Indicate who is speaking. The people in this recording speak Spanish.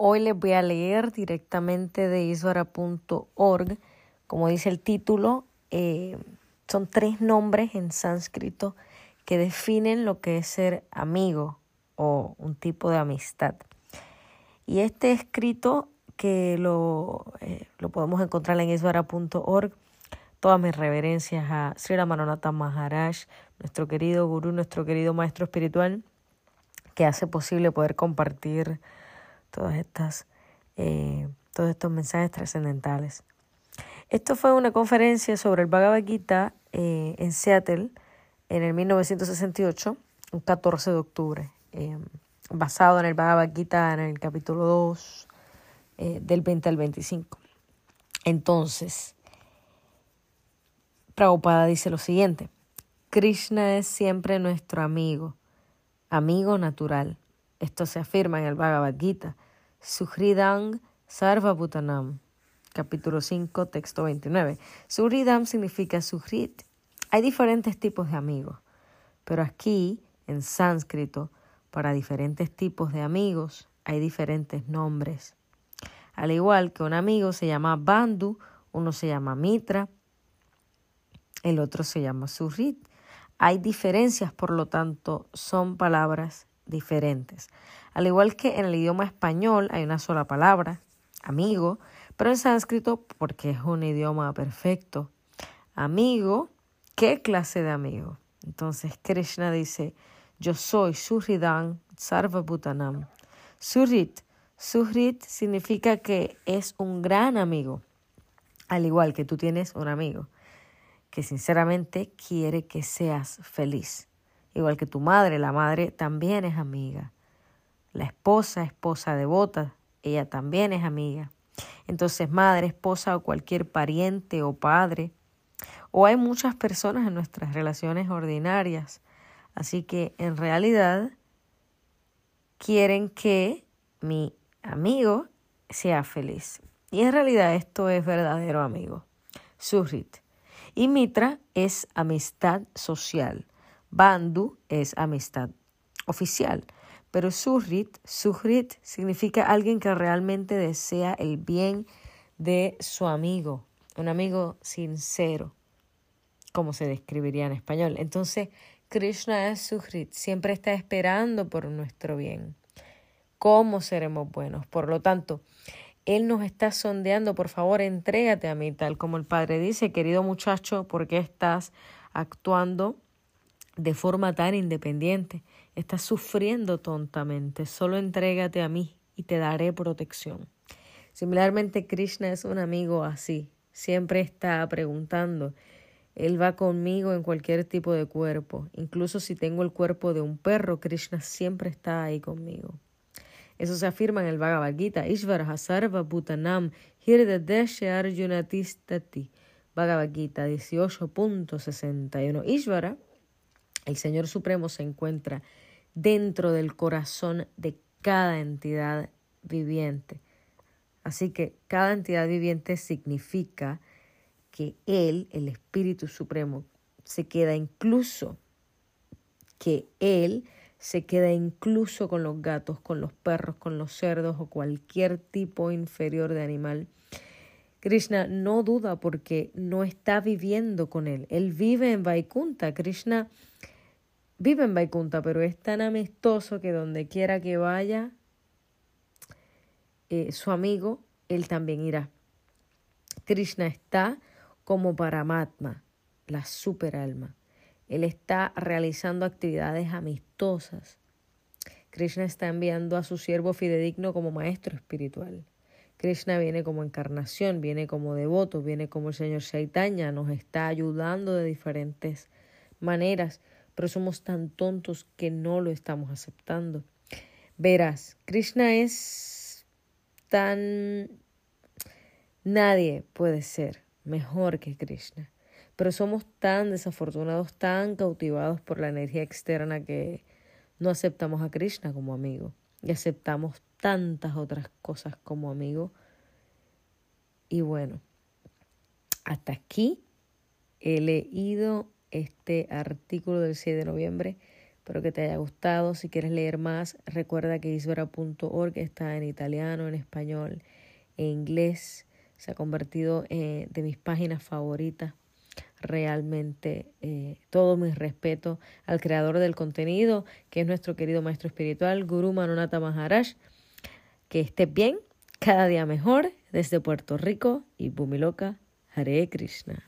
Speaker 1: Hoy les voy a leer directamente de isvara.org. Como dice el título, eh, son tres nombres en sánscrito que definen lo que es ser amigo o un tipo de amistad. Y este escrito que lo, eh, podemos encontrar en isvara.org. Todas mis reverencias a Sri Ramanatha Maharaj, nuestro querido gurú, nuestro querido maestro espiritual, que hace posible poder compartir todas estas, eh, todos estos mensajes trascendentales. Esto fue una conferencia sobre el Bhagavad Gita eh, en Seattle en el 1968, un 14 de octubre, eh, basado en el Bhagavad Gita en el capítulo 2, del 20 al 25. Entonces, Prabhupada dice lo siguiente, Krishna es siempre nuestro amigo, amigo natural. Esto se afirma en el Bhagavad Gita, Suhridam Sarvabhutanam, capítulo 5, texto 29. Suhridam significa Suhrit. Hay diferentes tipos de amigos, pero aquí, en sánscrito, para diferentes tipos de amigos hay diferentes nombres. Al igual que un amigo se llama Bandhu, uno se llama Mitra, el otro se llama Suhrit. Hay diferencias, por lo tanto, son palabras diferentes. Al igual que en el idioma español hay una sola palabra, amigo, pero en sánscrito, porque es un idioma perfecto, amigo, ¿qué clase de amigo? Entonces Krishna dice, yo soy Surridan Sarvabhutanam. Surrit, Surrit significa que es un gran amigo, al igual que tú tienes un amigo que sinceramente quiere que seas feliz. Igual que tu madre, la madre también es amiga. La esposa, esposa devota, ella también es amiga. Entonces, madre, esposa o cualquier pariente o padre. O hay muchas personas en nuestras relaciones ordinarias. Así que en realidad quieren que mi amigo sea feliz. Y en realidad esto es verdadero amigo. Surrit. Y Mitra es amistad social. Bandhu es amistad oficial. Pero Suhrit, Suhrit significa alguien que realmente desea el bien de su amigo, un amigo sincero, como se describiría en español. Entonces, Krishna es Suhrit, siempre está esperando por nuestro bien. ¿Cómo seremos buenos? Por lo tanto, Él nos está sondeando, por favor, entrégate a mí, tal como el Padre dice, querido muchacho, ¿por qué estás actuando de forma tan independiente. Estás sufriendo tontamente. Solo entrégate a mí y te daré protección. Similarmente, Krishna es un amigo así. Siempre está preguntando. Él va conmigo en cualquier tipo de cuerpo. Incluso si tengo el cuerpo de un perro, Krishna siempre está ahí conmigo. Eso se afirma en el Bhagavad Gita. Ishvara Sarva Bhutanam Hirdadesha Arjunatistati. Bhagavad Gita 18.61. Ishvara el Señor Supremo se encuentra dentro del corazón de cada entidad viviente. Así que cada entidad viviente significa que Él, el Espíritu Supremo, se queda incluso, que Él se queda incluso con los gatos, con los perros, con los cerdos o cualquier tipo inferior de animal. Krishna no duda porque no está viviendo con Él. Él vive en Vaikunta. Krishna vive en Vaikunta, pero es tan amistoso que donde quiera que vaya eh, su amigo, él también irá. Krishna está como Paramatma, la superalma. Él está realizando actividades amistosas. Krishna está enviando a su siervo fidedigno como maestro espiritual. Krishna viene como encarnación, viene como devoto, viene como el Señor Chaitanya, nos está ayudando de diferentes maneras pero somos tan tontos que no lo estamos aceptando. Verás, Krishna es tan... Nadie puede ser mejor que Krishna, pero somos tan desafortunados, tan cautivados por la energía externa que no aceptamos a Krishna como amigo y aceptamos tantas otras cosas como amigo. Y bueno, hasta aquí he leído este artículo del 6 de noviembre. Espero que te haya gustado. Si quieres leer más, recuerda que isbera.org está en italiano, en español, en inglés. Se ha convertido en eh, de mis páginas favoritas. Realmente eh, todo mi respeto al creador del contenido, que es nuestro querido maestro espiritual, Guru Manonata Maharaj. Que estés bien, cada día mejor, desde Puerto Rico y Bumiloka, Hare Krishna.